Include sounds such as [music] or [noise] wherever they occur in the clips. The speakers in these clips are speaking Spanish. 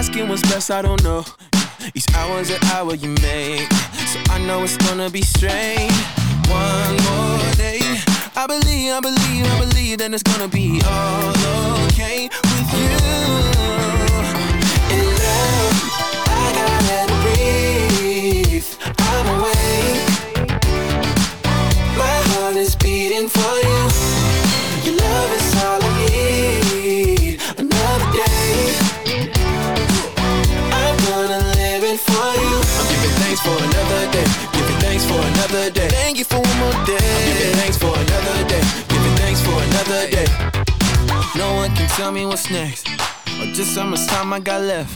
Asking what's best, I don't know. Each hour's an hour you make. So I know it's gonna be strange. One more day. I believe, I believe, I believe that it's gonna be all okay with you. You for one more day. I'm giving thanks for another day. Giving thanks for another day. No one can tell me what's next. Or just how much time I got left.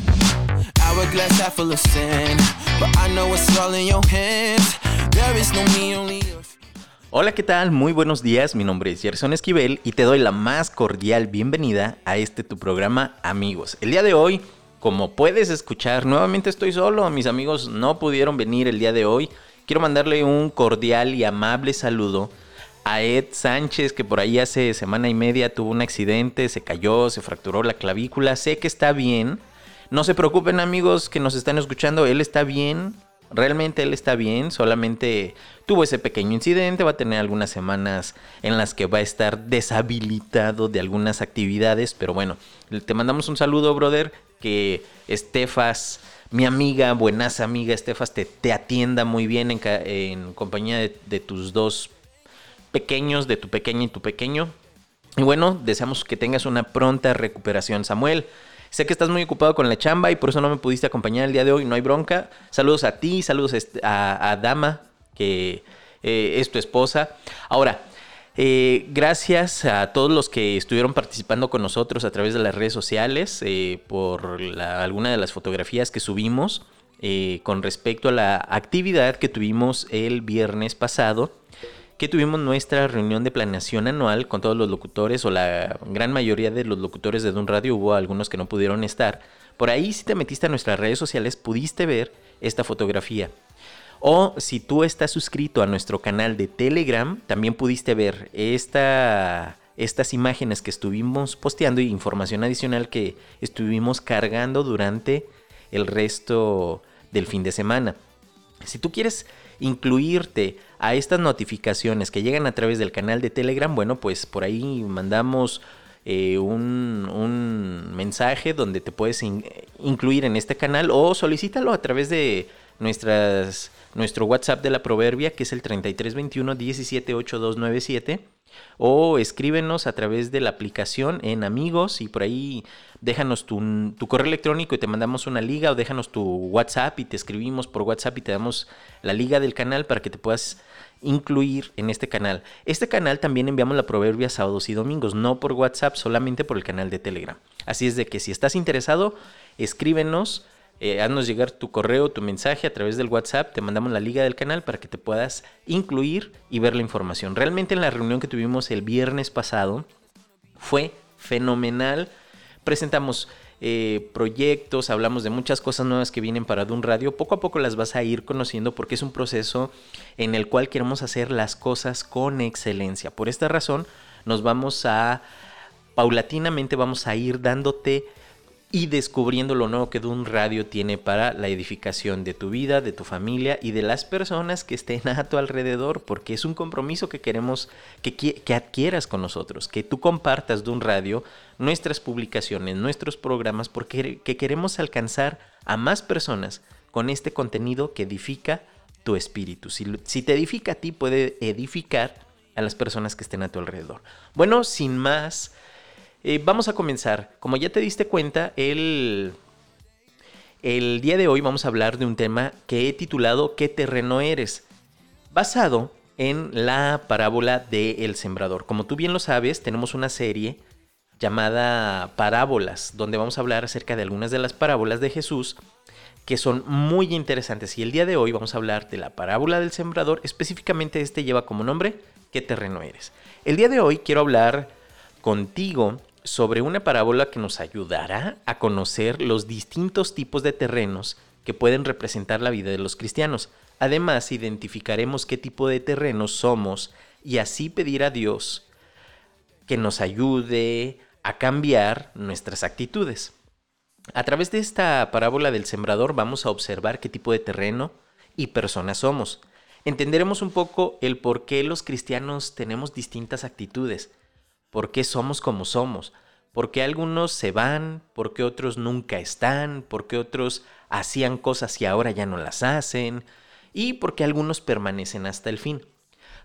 Hourglass half full of sand. But I know it's all in your hands. There is no me, only yours. Hola, ¿qué tal? Muy buenos días, mi nombre es Gerson Esquivel y te doy la más cordial bienvenida a este tu programa Amigos. El día de hoy, como puedes escuchar, nuevamente estoy solo, mis amigos no pudieron venir el día de hoy. Quiero mandarle un cordial y amable saludo a Ed Sánchez, que por ahí hace semana y media tuvo un accidente, se cayó, se fracturó la clavícula, sé que está bien. No se preocupen amigos que nos están escuchando, él está bien, realmente él está bien, solamente tuvo ese pequeño incidente, va a tener algunas semanas en las que va a estar deshabilitado de algunas actividades, pero bueno, te mandamos un saludo, brother, que Estefas, mi amiga, buenas amiga Estefas, te, te atienda muy bien en, en compañía de, tus dos pequeños, de tu pequeña y tu pequeño. Y bueno, deseamos que tengas una pronta recuperación, Samuel. Sé que estás muy ocupado con la chamba y por eso no me pudiste acompañar el día de hoy, no hay bronca. Saludos a ti, saludos a Dama, que eh, es tu esposa. Ahora, eh, gracias a todos los que estuvieron participando con nosotros a través de las redes sociales eh, por la- alguna de las fotografías que subimos eh, con respecto a la actividad que tuvimos el viernes pasado que tuvimos nuestra reunión de planeación anual con todos los locutores o la gran mayoría de los locutores de Dun Radio, hubo algunos que no pudieron estar. Por ahí si te metiste a nuestras redes sociales pudiste ver esta fotografía. O si tú estás suscrito a nuestro canal de Telegram, también pudiste ver esta, estas imágenes que estuvimos posteando y información adicional que estuvimos cargando durante el resto del fin de semana. Si tú quieres incluirte a estas notificaciones que llegan a través del canal de Telegram, bueno, pues por ahí mandamos eh, un, mensaje donde te puedes in- incluir en este canal o solicítalo a través de nuestras, nuestro WhatsApp de la Proverbia, que es el 3321 178297 o escríbenos a través de la aplicación en amigos y por ahí déjanos tu, tu correo electrónico y te mandamos una liga o déjanos tu WhatsApp y te escribimos por WhatsApp y te damos la liga del canal para que te puedas incluir en este canal. Este canal también enviamos la proverbia sábados y domingos, no por WhatsApp, solamente por el canal de Telegram. Así es de que si estás interesado, escríbenos, eh, haznos llegar tu correo, tu mensaje a través del WhatsApp, te mandamos la liga del canal para que te puedas incluir y ver la información. Realmente en la reunión que tuvimos el viernes pasado fue fenomenal. Presentamos eh, proyectos, hablamos de muchas cosas nuevas que vienen para Dun Radio. Poco a poco las vas a ir conociendo porque es un proceso en el cual queremos hacer las cosas con excelencia. Por esta razón nos vamos a, paulatinamente vamos a ir dándote y descubriendo lo nuevo que Dun Radio tiene para la edificación de tu vida, de tu familia y de las personas que estén [laughs] a tu alrededor, porque es un compromiso que queremos que, qui- que adquieras con nosotros, que tú compartas Dun Radio, nuestras publicaciones, nuestros programas, porque que queremos alcanzar a más personas con este contenido que edifica tu espíritu. Si, si te edifica a ti, puede edificar a las personas que estén a tu alrededor. Bueno, sin más, eh, vamos a comenzar. Como ya te diste cuenta, el, el día de hoy vamos a hablar de un tema que he titulado ¿Qué terreno eres? Basado en la parábola de El Sembrador. Como tú bien lo sabes, tenemos una serie llamada Parábolas, donde vamos a hablar acerca de algunas de las parábolas de Jesús que son muy interesantes. Y el día de hoy vamos a hablar de la parábola del sembrador, específicamente este lleva como nombre ¿Qué terreno eres? El día de hoy quiero hablar contigo sobre una parábola que nos ayudará a conocer los distintos tipos de terrenos que pueden representar la vida de los cristianos. Además, identificaremos qué tipo de terrenos somos y así pedir a Dios que nos ayude a cambiar nuestras actitudes. A través de esta parábola del sembrador vamos a observar qué tipo de terreno y personas somos. Entenderemos un poco el por qué los cristianos tenemos distintas actitudes, por qué somos como somos, por qué algunos se van, por qué otros nunca están, por qué otros hacían cosas y ahora ya no las hacen, y por qué algunos permanecen hasta el fin.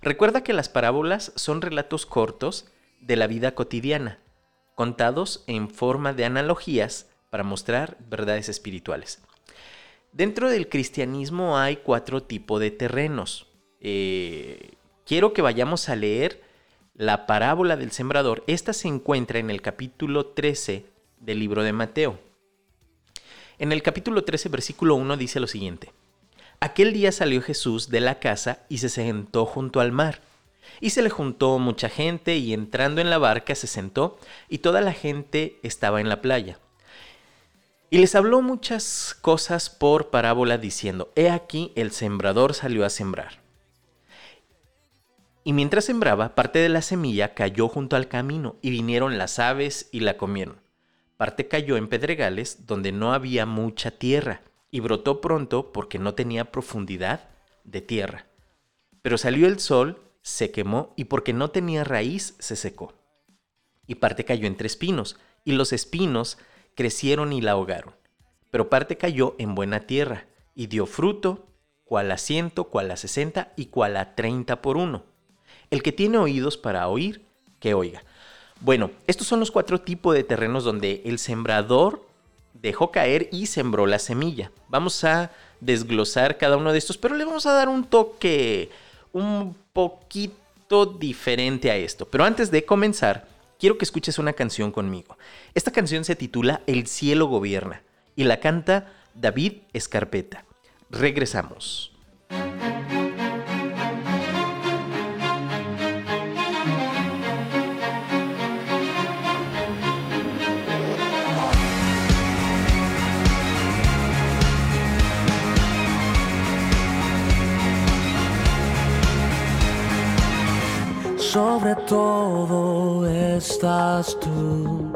Recuerda que las parábolas son relatos cortos de la vida cotidiana, contados en forma de analogías para mostrar verdades espirituales. Dentro del cristianismo hay cuatro tipos de terrenos. Eh, quiero que vayamos a leer la parábola del sembrador. Esta se encuentra en el capítulo 13 del libro de Mateo. En el capítulo 13, versículo 1 dice lo siguiente. Aquel día salió Jesús de la casa y se sentó junto al mar. Y se le juntó mucha gente y entrando en la barca se sentó y toda la gente estaba en la playa. Y les habló muchas cosas por parábola diciendo, He aquí el sembrador salió a sembrar. Y mientras sembraba, parte de la semilla cayó junto al camino, y vinieron las aves y la comieron. Parte cayó en pedregales, donde no había mucha tierra, y brotó pronto porque no tenía profundidad de tierra. Pero salió el sol, se quemó, y porque no tenía raíz, se secó. Y parte cayó entre espinos, y los espinos crecieron y la ahogaron. Pero parte cayó en buena tierra y dio fruto, cual a ciento, cual a sesenta y cual a treinta por uno. El que tiene oídos para oír, que oiga. Bueno, estos son los cuatro tipos de terrenos donde el sembrador dejó caer y sembró la semilla. Vamos a desglosar cada uno de estos, pero le vamos a dar un toque un poquito diferente a esto. Pero antes de comenzar, quiero que escuches una canción conmigo. Esta canción se titula El cielo gobierna y la canta David Escarpeta. Regresamos. Sobre todo estás tú,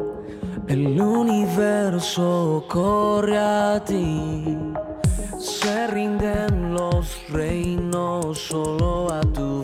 el universo corre a ti, se rinden los reinos solo a tu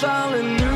silent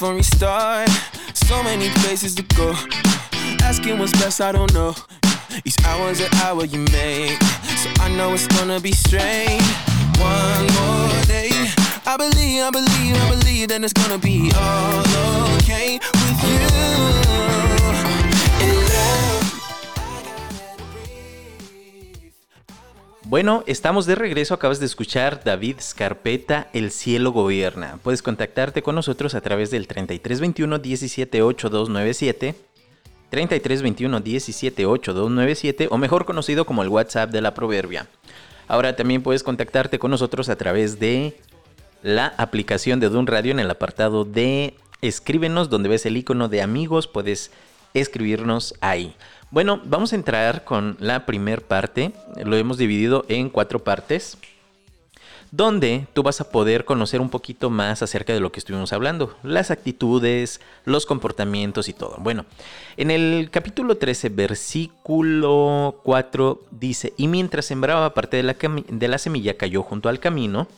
Life restart. So many places to go. Asking what's best, I don't know. Each hour's an hour you make. So I know it's gonna be strange. One more day. I believe, I believe, I believe that it's gonna be all okay Bueno, estamos de regreso. Acabas de escuchar David Scarpeta, El cielo gobierna. Puedes contactarte con nosotros a través del 3321 178297, 3321 178297 o mejor conocido como el WhatsApp de la Proverbia. Ahora también puedes contactarte con nosotros a través de la aplicación de Dun Radio en el apartado de escríbenos donde ves el icono de amigos, puedes escribirnos ahí. Bueno, vamos a entrar con la primer parte. Lo hemos dividido en cuatro partes. Donde tú vas a poder conocer un poquito más acerca de lo que estuvimos hablando. Las actitudes, los comportamientos y todo. Bueno, en el capítulo 13, versículo 4 dice, y mientras sembraba parte de la, cami- de la semilla cayó junto al camino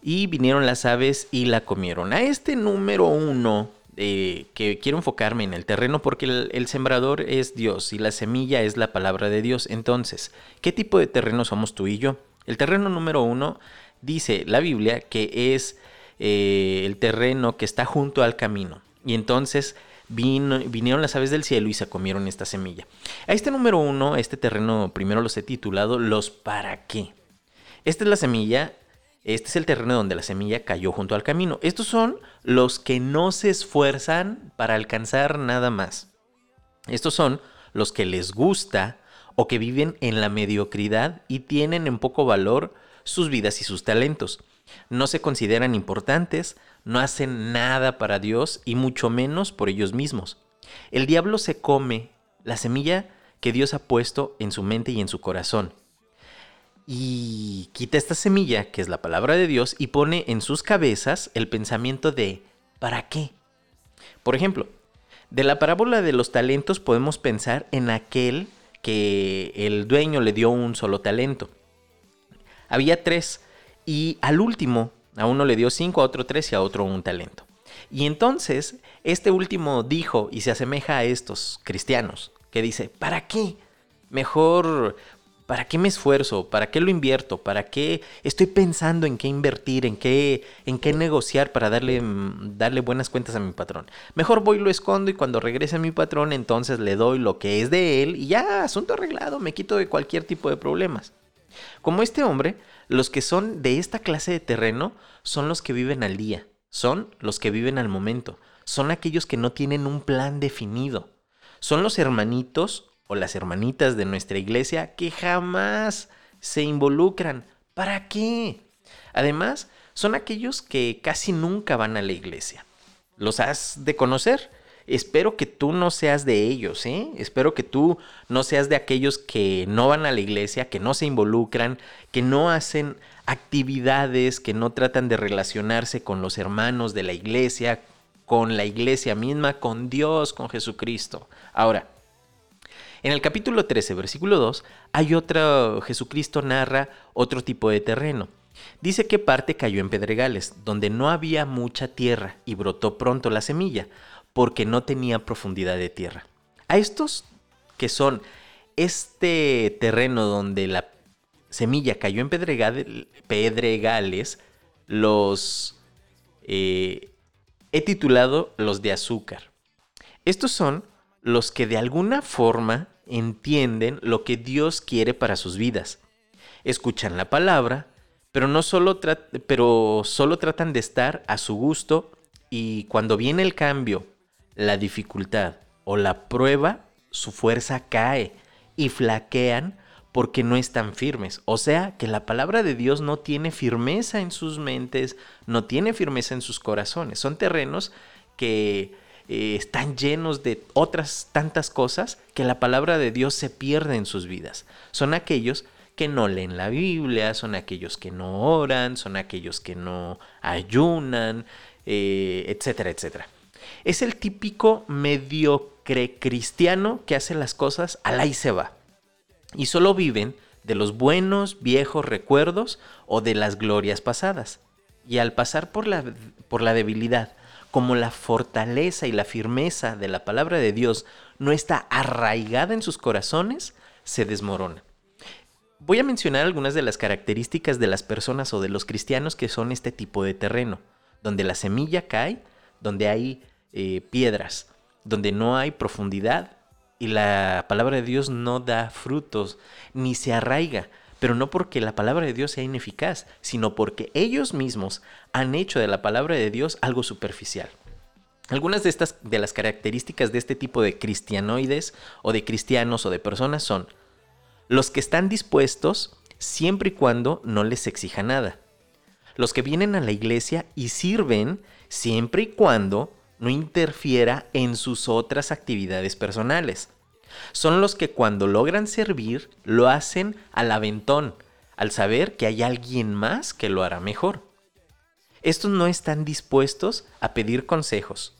y vinieron las aves y la comieron. A este número uno, eh, que quiero enfocarme en el terreno porque el, sembrador es Dios y la semilla es la palabra de Dios. Entonces, ¿qué tipo de terreno somos tú y yo? El terreno número uno dice la Biblia que es eh, el terreno que está junto al camino. Y entonces vinieron las aves del cielo y se comieron esta semilla. A este número uno, este terreno primero los he titulado los para qué. Esta es la semilla, este es el terreno donde la semilla cayó junto al camino. Estos son los que no se esfuerzan para alcanzar nada más. Estos son los que les gusta o que viven en la mediocridad y tienen en poco valor sus vidas y sus talentos. No se consideran importantes, no hacen nada para Dios y mucho menos por ellos mismos. El diablo se come la semilla que Dios ha puesto en su mente y en su corazón y quita esta semilla, que es la palabra de Dios, y pone en sus cabezas el pensamiento de ¿para qué? Por ejemplo, de la parábola de los talentos podemos pensar en aquel que el dueño le dio un solo talento. Había tres y al último a uno le dio cinco, a otro tres y a otro un talento. Y entonces este último dijo y se asemeja a estos cristianos que dice, ¿para qué? Mejor, ¿para qué me esfuerzo? ¿Para qué lo invierto? ¿Para qué estoy pensando en qué invertir, en qué, en qué negociar para darle, mm, darle buenas cuentas a mi patrón? Mejor voy lo escondo y cuando regrese mi patrón entonces le doy lo que es de él y ya, asunto arreglado, me quito de cualquier tipo de problemas. Como este hombre, los que son de esta clase de terreno son los que viven al día, son los que viven al momento, son aquellos que no tienen un plan definido, son los hermanitos o las hermanitas de nuestra iglesia que jamás se involucran. ¿Para qué? Además, son aquellos que casi nunca van a la iglesia. ¿Los has de conocer? Espero que tú no seas de ellos, ¿eh? Espero que tú no seas de aquellos que no van a la iglesia, que no se involucran, que no hacen actividades, que no tratan de relacionarse con los hermanos de la iglesia, con la iglesia misma, con Dios, con Jesucristo. Ahora, en el capítulo 13, versículo 2, hay otro, Jesucristo narra otro tipo de terreno. Dice que parte cayó en pedregales, donde no había mucha tierra y brotó pronto la semilla, porque no tenía profundidad de tierra. A estos que son este terreno donde la semilla cayó en pedregal- pedregales, los eh, he titulado los de azúcar. Estos son los que de alguna forma entienden lo que Dios quiere para sus vidas. Escuchan la palabra, pero no solo, pero solo tratan de estar a su gusto y cuando viene el cambio, la dificultad o la prueba, su fuerza cae y flaquean porque no están firmes. O sea, que la palabra de Dios no tiene firmeza en sus mentes, no tiene firmeza en sus corazones. Son terrenos que eh, están llenos de otras tantas cosas que la palabra de Dios se pierde en sus vidas. Son aquellos que no leen la Biblia, son aquellos que no oran, son aquellos que no ayunan, eh, etcétera, etcétera. Es el típico mediocre cristiano que hace las cosas al ahí se va. Y solo viven de los buenos viejos recuerdos o de las glorias pasadas. Y al pasar por la, por la debilidad, como la fortaleza y la firmeza de la palabra de Dios no está arraigada en sus corazones, se desmorona. Voy a mencionar algunas de las características de las personas o de los cristianos que son este tipo de terreno, donde la semilla cae, donde hay eh, piedras, donde no hay profundidad y la palabra de Dios no da frutos ni se arraiga, pero no porque la palabra de Dios sea ineficaz, sino porque ellos mismos han hecho de la palabra de Dios algo superficial. Algunas de estas de las características de este tipo de cristianoides o de cristianos o de personas son los que están dispuestos siempre y cuando no les exija nada. Los que vienen a la iglesia y sirven siempre y cuando no interfiera en sus otras actividades personales. Son los que cuando logran servir lo hacen al aventón, al saber que hay alguien más que lo hará mejor. Estos no están dispuestos a pedir consejos,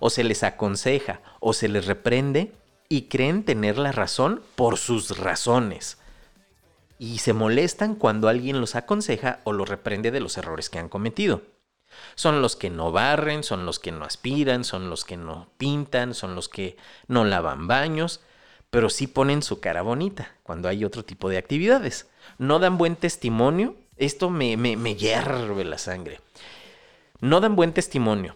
o se les aconseja, o se les reprende, y creen tener la razón por sus razones. Y se molestan cuando alguien los aconseja o los reprende de los errores que han cometido. Son los que no barren, son los que no aspiran, son los que no pintan, son los que no lavan baños, pero sí ponen su cara bonita cuando hay otro tipo de actividades. No dan buen testimonio. Esto me, me, me hierve la sangre. No dan buen testimonio.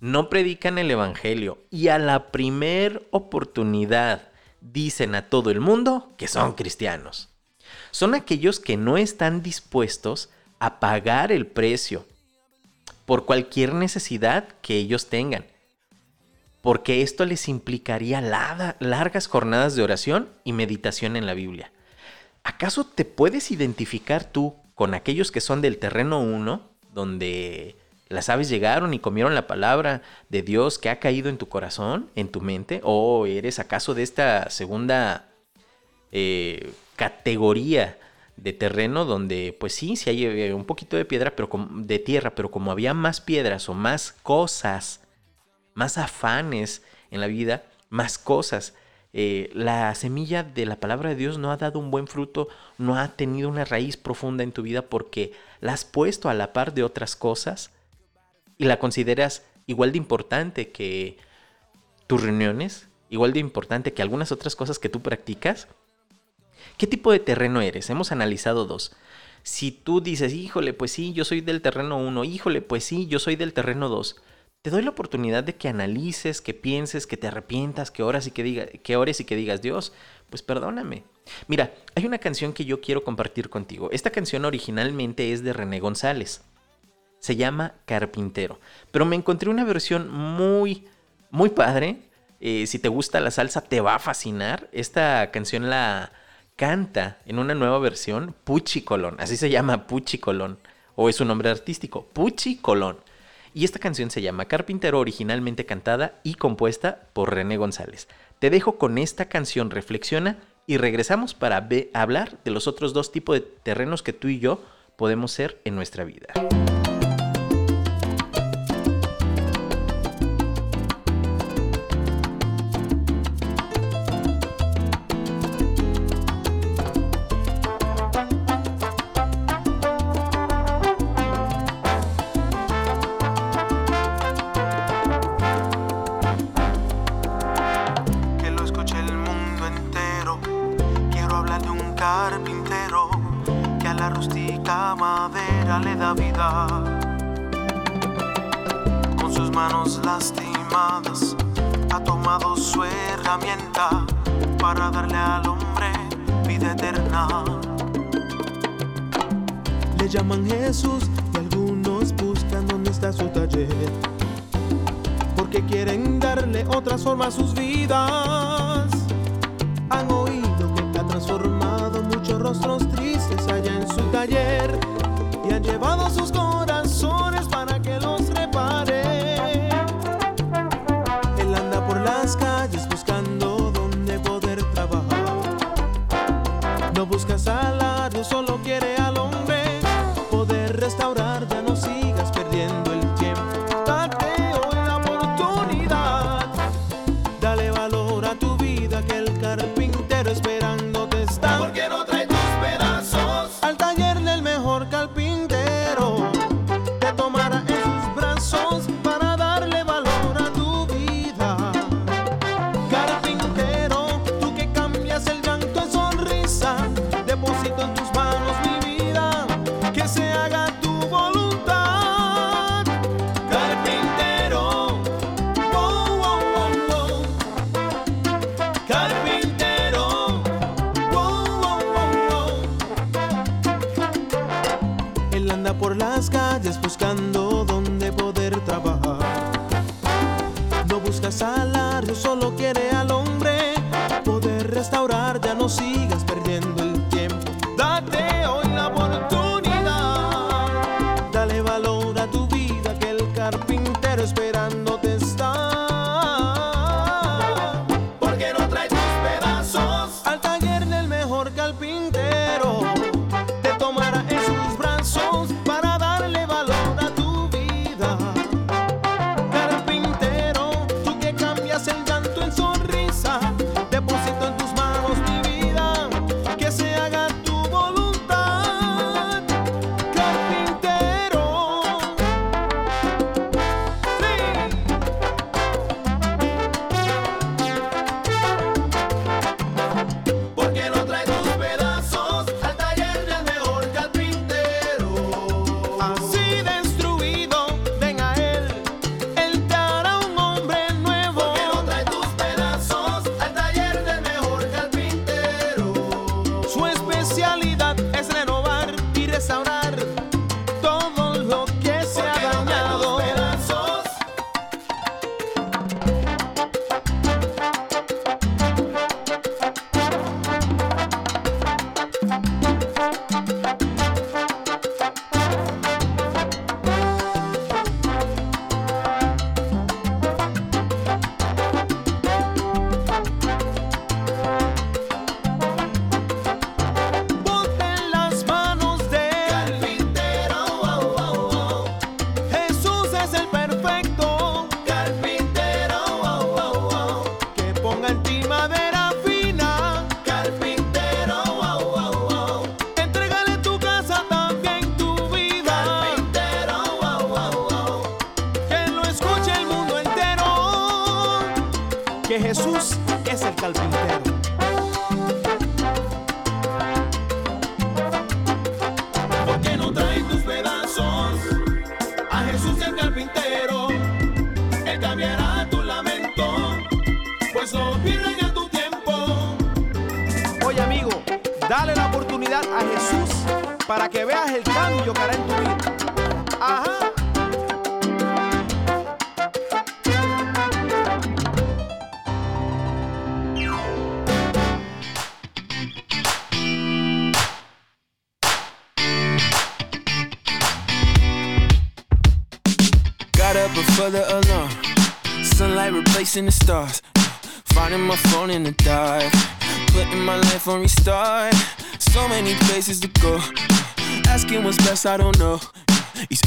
No predican el Evangelio. Y a la primer oportunidad dicen a todo el mundo que son cristianos. Son aquellos que no están dispuestos a pagar el precio por cualquier necesidad que ellos tengan. Porque esto les implicaría larga- largas jornadas de oración y meditación en la Biblia. ¿Acaso te puedes identificar tú con aquellos que son del terreno 1, donde las aves llegaron y comieron la palabra de Dios que ha caído en tu corazón, en tu mente? ¿O eres acaso de esta segunda eh, categoría de terreno donde, pues sí, sí hay eh, un poquito de piedra, pero de tierra, pero como había más piedras o más cosas, más afanes en la vida, más cosas, eh, la semilla de la palabra de Dios no ha dado un buen fruto, no ha tenido una raíz profunda en tu vida porque la has puesto a la par de otras cosas y la consideras igual de importante que tus reuniones, igual de importante que algunas otras cosas que tú practicas. ¿Qué tipo de terreno eres? Hemos analizado dos. Si tú dices, híjole, pues sí, yo soy del terreno 1, híjole, pues sí, yo soy del terreno 2, te doy la oportunidad de que analices, que pienses, que te arrepientas, que oras y que, diga, que ores y que digas, Dios, pues perdóname. Mira, hay una canción que yo quiero compartir contigo. Esta canción originalmente es de René González. Se llama Carpintero. Pero me encontré una versión muy, muy padre. Eh, si te gusta la salsa, te va a fascinar. Esta canción la canta en una nueva versión Puchi Colón. Así se llama Puchi Colón. O es un nombre artístico. Puchi Colón. Y esta canción se llama Carpintero, originalmente cantada y compuesta por René González. Te dejo con esta canción, reflexiona y regresamos para hablar de los otros dos tipos de terrenos que tú y yo podemos ser en nuestra vida. herramienta para darle al hombre vida eterna. Le llaman Jesús y algunos buscan dónde está su taller, porque quieren darle otra forma a sus vidas. Han oído que ha transformado muchos rostros tristes allá en su taller y han llevado sus a Jesús para que veas el cambio que hará en tu vida. Ajá. Got up before the alarm. Sunlight replacing the stars. Finding my phone in the dark. Putting my life on restart. Many places to go. Asking what's best, I don't know.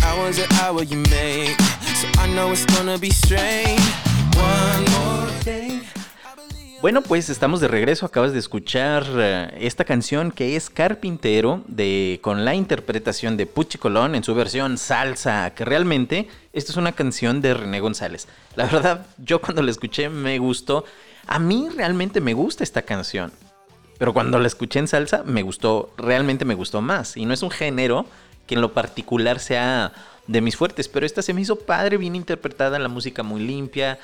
Hour you. So I know it's gonna be strange. Bueno, pues estamos de regreso. Acabas de escuchar eh, esta canción que es Carpintero de con la interpretación de Puchi Colón en su versión salsa, que realmente esta es una canción de René González. La verdad, yo cuando la escuché me gustó. A mí realmente me gusta esta canción. Pero cuando la escuché en salsa me gustó, realmente me gustó más. Y no es un género que en lo particular sea de mis fuertes, pero esta se me hizo padre, bien interpretada, la música muy limpia.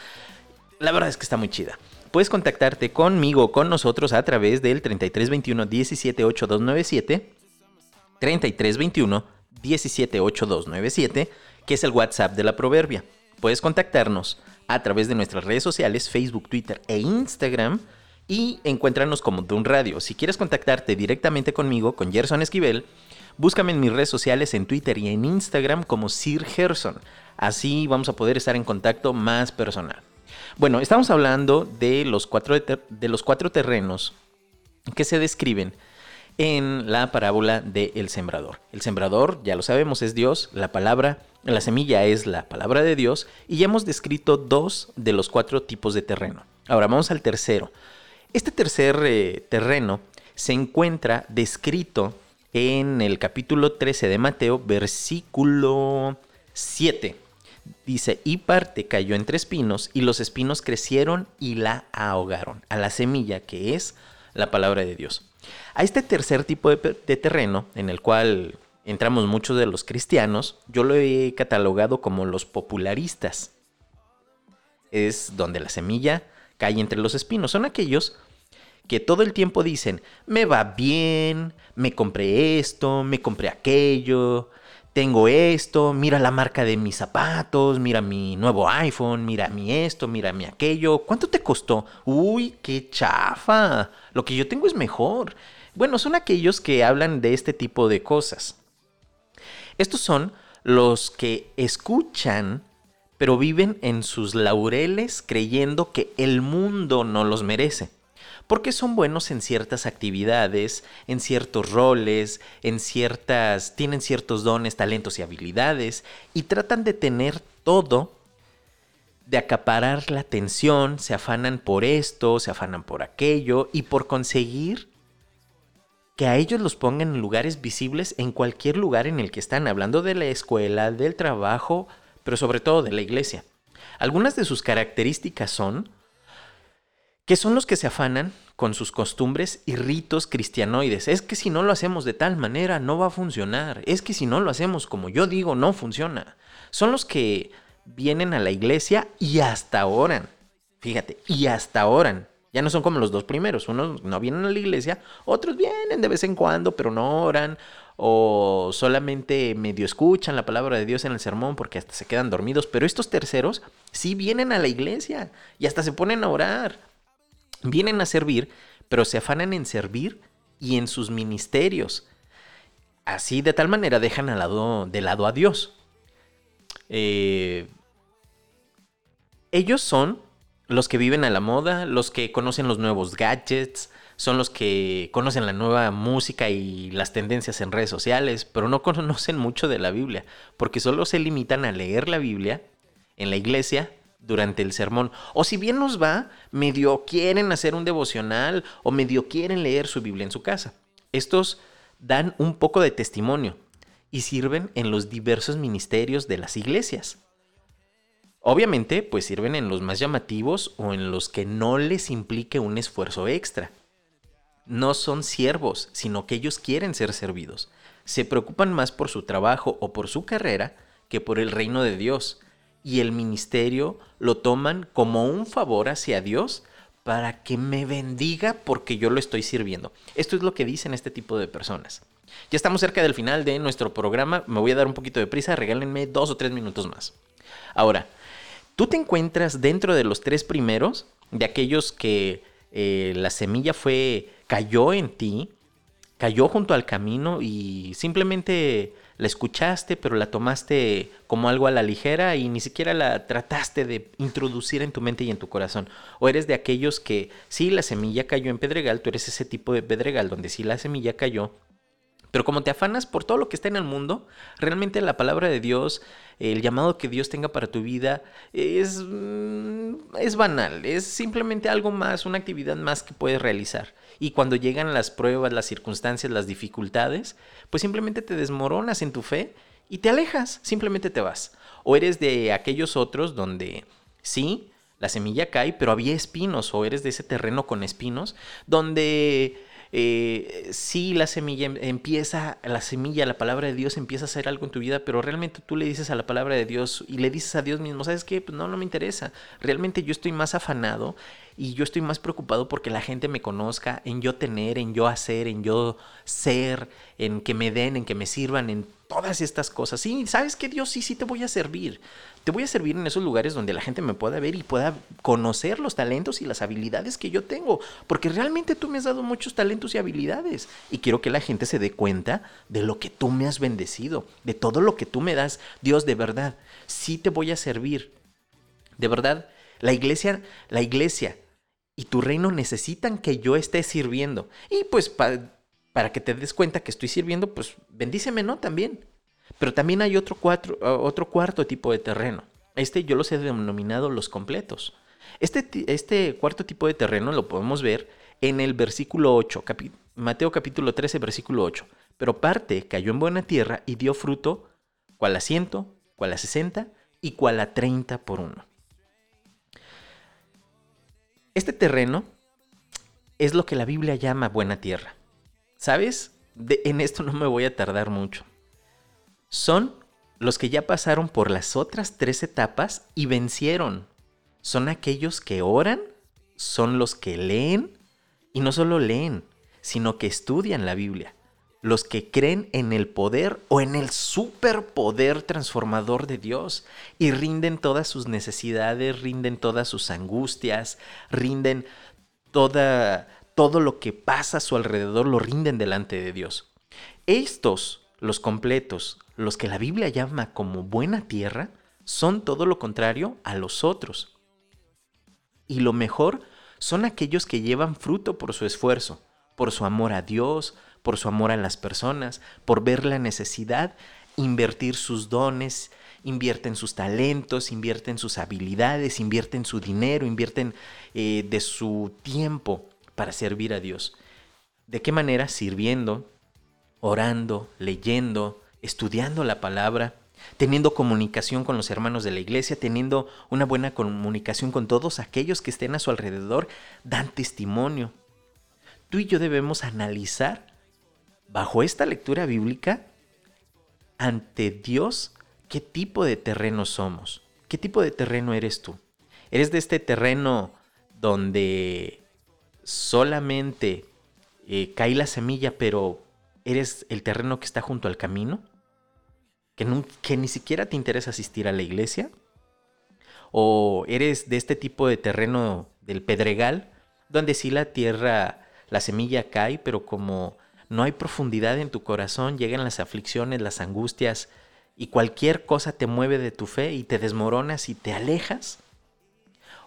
La verdad es que está muy chida. Puedes contactarte conmigo con nosotros a través del 3321 178297, 3321 178297, que es el WhatsApp de la Proverbia. Puedes contactarnos a través de nuestras redes sociales, Facebook, Twitter e Instagram y encuéntranos como Dun Radio. Si quieres contactarte directamente conmigo, con Gerson Esquivel, búscame en mis redes sociales en Twitter y en Instagram como Sir Gerson. Así vamos a poder estar en contacto más personal. Bueno, estamos hablando de los cuatro, de los cuatro terrenos que se describen en la parábola del sembrador. El sembrador, ya lo sabemos, es Dios, la palabra, la semilla es la palabra de Dios y ya hemos descrito dos de los cuatro tipos de terreno. Ahora vamos al tercero. Este tercer eh, terreno se encuentra descrito en el capítulo 13 de Mateo, versículo 7. Dice, y parte cayó entre espinos, y los espinos crecieron y la ahogaron, a la semilla que es la palabra de Dios. A este tercer tipo de, de terreno, en el cual entramos muchos de los cristianos, yo lo he catalogado como los popularistas. Es donde la semilla cae entre los espinos. Son aquellos que todo el tiempo dicen, me va bien, me compré esto, me compré aquello, tengo esto, mira la marca de mis zapatos, mira mi nuevo iPhone, mira mi esto, mira mi aquello. ¿Cuánto te costó? Uy, qué chafa. Lo que yo tengo es mejor. Bueno, son aquellos que hablan de este tipo de cosas. Estos son los que escuchan, pero viven en sus laureles creyendo que el mundo no los merece. Porque son buenos en ciertas actividades, en ciertos roles, en ciertas. tienen ciertos dones, talentos y habilidades, y tratan de tener todo, de acaparar la atención, se afanan por esto, se afanan por aquello, y por conseguir que a ellos los pongan en lugares visibles en cualquier lugar en el que están, hablando de la escuela, del trabajo, pero sobre todo de la iglesia. Algunas de sus características son que son los que se afanan con sus costumbres y ritos cristianoides. Es que si no lo hacemos de tal manera no va a funcionar. Es que si no lo hacemos como yo digo no funciona. Son los que vienen a la iglesia y hasta oran. Fíjate, y hasta oran. Ya no son como los dos primeros. Unos no vienen a la iglesia, otros vienen de vez en cuando, pero no oran. O solamente medio escuchan la palabra de Dios en el sermón porque hasta se quedan dormidos. Pero estos terceros sí vienen a la iglesia y hasta se ponen a orar. Vienen a servir, pero se afanan en servir y en sus ministerios. Así de tal manera dejan al lado, de lado a Dios. Eh, ellos son los que viven a la moda, los que conocen los nuevos gadgets, son los que conocen la nueva música y las tendencias en redes sociales, pero no conocen mucho de la Biblia, porque solo se limitan a leer la Biblia en la iglesia durante el sermón. O si bien nos va, medio quieren hacer un devocional o medio quieren leer su Biblia en su casa. Estos dan un poco de testimonio y sirven en los diversos ministerios de las iglesias. Obviamente, pues sirven en los más llamativos o en los que no les implique un esfuerzo extra. No son siervos, sino que ellos quieren ser servidos. Se preocupan más por su trabajo o por su carrera que por el reino de Dios. Y el ministerio lo toman como un favor hacia Dios para que me bendiga porque yo lo estoy sirviendo. Esto es lo que dicen este tipo de personas. Ya estamos cerca del final de nuestro programa. Me voy a dar un poquito de prisa. Regálenme dos o tres minutos más. Ahora, tú te encuentras dentro de los tres primeros, de aquellos que eh, la semilla fue, cayó en ti, cayó junto al camino y simplemente la escuchaste, pero la tomaste como algo a la ligera y ni siquiera la trataste de introducir en tu mente y en tu corazón. O eres de aquellos que sí, la semilla cayó en pedregal, tú eres ese tipo de pedregal donde sí la semilla cayó, pero como te afanas por todo lo que está en el mundo, realmente la palabra de Dios, el llamado que Dios tenga para tu vida, es, mm, es banal, es simplemente algo más, una actividad más que puedes realizar. Y cuando llegan las pruebas, las circunstancias, las dificultades, pues simplemente te desmoronas en tu fe y te alejas, simplemente te vas. O eres de aquellos otros donde sí, la semilla cae, pero había espinos, o eres de ese terreno con espinos, donde eh, sí la semilla em- empieza, la semilla, la palabra de Dios empieza a hacer algo en tu vida, pero realmente tú le dices a la palabra de Dios y le dices a Dios mismo, ¿sabes qué? Pues no, no me interesa. Realmente yo estoy más afanado y yo estoy más preocupado porque la gente me conozca, en yo tener, en yo hacer, en yo ser, en que me den, en que me sirvan, en todas estas cosas. Sí, ¿sabes qué? Dios sí, sí te voy a servir. Te voy a servir en esos lugares donde la gente me pueda ver y pueda conocer los talentos y las habilidades que yo tengo. Porque realmente tú me has dado muchos talentos y habilidades. Y quiero que la gente se dé cuenta de lo que tú me has bendecido, de todo lo que tú me das. Dios, de verdad, sí te voy a servir. De verdad, la iglesia, la iglesia y tu reino necesitan que yo esté sirviendo. Y pues pa- para que te des cuenta que estoy sirviendo, pues bendíceme, ¿no? También. Pero también hay otro, cuatro, otro cuarto tipo de terreno. Este yo los he denominado los completos. Este, este cuarto tipo de terreno lo podemos ver en el versículo 8, capi- Mateo capítulo 13, versículo 8. Pero parte cayó en buena tierra y dio fruto, cual a ciento, cual a sesenta y cual a treinta por uno. Este terreno es lo que la Biblia llama buena tierra. ¿Sabes? En esto no me voy a tardar mucho. Son los que ya pasaron por las otras tres etapas y vencieron. Son aquellos que oran, son los que leen y no solo leen, sino que estudian la Biblia. Los que creen en el poder o en el superpoder transformador de Dios y rinden todas sus necesidades, rinden todas sus angustias, rinden toda, todo lo que pasa a su alrededor, lo rinden delante de Dios. Estos, los completos, los que la Biblia llama como buena tierra, son todo lo contrario a los otros. Y lo mejor son aquellos que llevan fruto por su esfuerzo, por su amor a Dios, por su amor a las personas, por ver la necesidad, invertir sus dones, invierten sus talentos, invierten sus habilidades, invierten su dinero, invierten eh, de su tiempo para servir a Dios. ¿De qué manera? Sirviendo, orando, leyendo, estudiando la palabra, teniendo comunicación con los hermanos de la iglesia, teniendo una buena comunicación con todos aquellos que estén a su alrededor, dan testimonio. Tú y yo debemos analizar bajo esta lectura bíblica ante Dios qué tipo de terreno somos, qué tipo de terreno eres tú. ¿Eres de este terreno donde solamente eh, cae la semilla, pero eres el terreno que está junto al camino? ¿Que, que ni siquiera te interesa asistir a la iglesia? ¿O eres de este tipo de terreno del pedregal, donde sí la tierra, la semilla cae, pero como no hay profundidad en tu corazón, llegan las aflicciones, las angustias, y cualquier cosa te mueve de tu fe y te desmoronas y te alejas?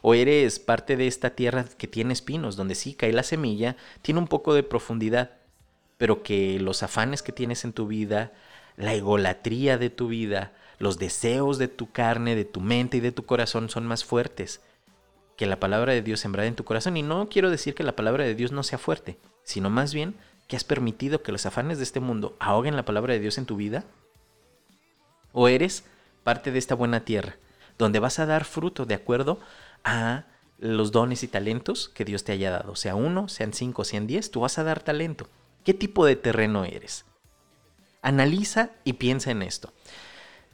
¿O eres parte de esta tierra que tiene espinos, donde sí cae la semilla, tiene un poco de profundidad, pero que los afanes que tienes en tu vida, la egolatría de tu vida, los deseos de tu carne, de tu mente y de tu corazón son más fuertes que la palabra de Dios sembrada en tu corazón? Y no quiero decir que la palabra de Dios no sea fuerte, sino más bien que has permitido que los afanes de este mundo ahoguen la palabra de Dios en tu vida. ¿O eres parte de esta buena tierra, donde vas a dar fruto de acuerdo a los dones y talentos que Dios te haya dado? Sea uno, sean cinco, sean diez, tú vas a dar talento. ¿Qué tipo de terreno eres? Analiza y piensa en esto.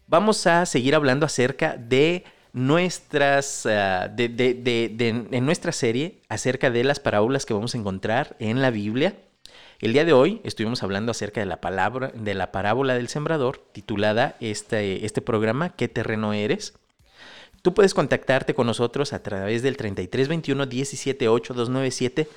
Vamos a seguir hablando acerca de nuestras, ah, de, de- de- de- en nuestra serie, acerca de las parábolas que vamos a encontrar en la Biblia. El día de hoy estuvimos hablando acerca de la palabra, de la parábola del sembrador, titulada este, este programa, ¿Qué terreno eres? Tú puedes contactarte con nosotros a través del 3321 178 297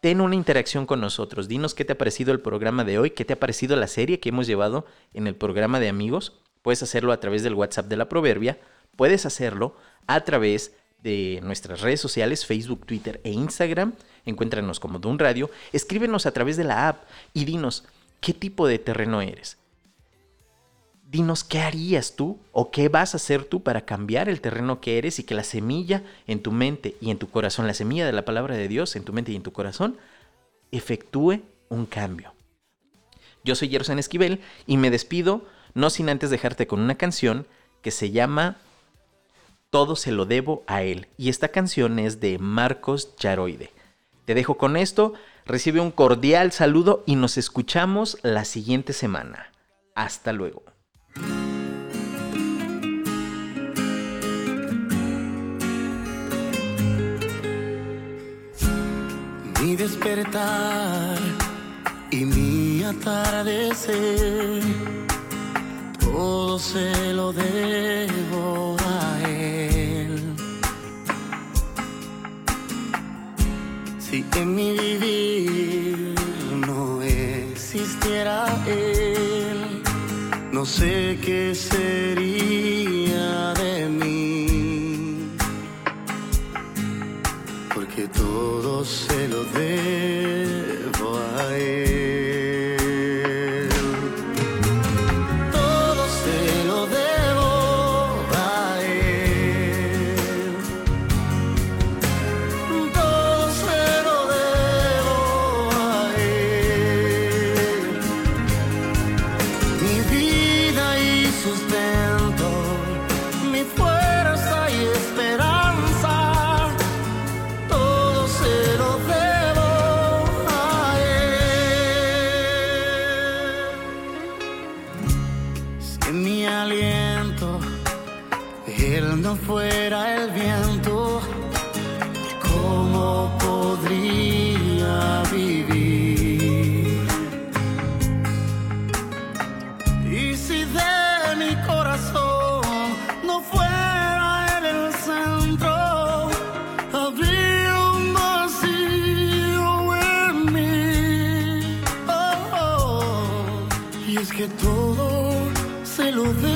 ten una interacción con nosotros. Dinos qué te ha parecido el programa de hoy, qué te ha parecido la serie que hemos llevado en el programa de amigos. Puedes hacerlo a través del WhatsApp de la Proverbia, puedes hacerlo a través de nuestras redes sociales, Facebook, Twitter e Instagram. Encuéntranos como Dun Radio. Escríbenos a través de la app y dinos qué tipo de terreno eres. Dinos qué harías tú o qué vas a hacer tú para cambiar el terreno que eres y que la semilla en tu mente y en tu corazón, la semilla de la palabra de Dios en tu mente y en tu corazón, efectúe un cambio. Yo soy Gerson Esquivel y me despido no sin antes dejarte con una canción que se llama Todo se lo debo a él. Y esta canción es de Marcos Yaroide. Te dejo con esto, recibe un cordial saludo y nos escuchamos la siguiente semana. Hasta luego. mi despertar y mi atardecer, todo se lo debo En mi vivir no existiera él, no sé qué sería de mí porque todo se lo debo que todo se lo debo.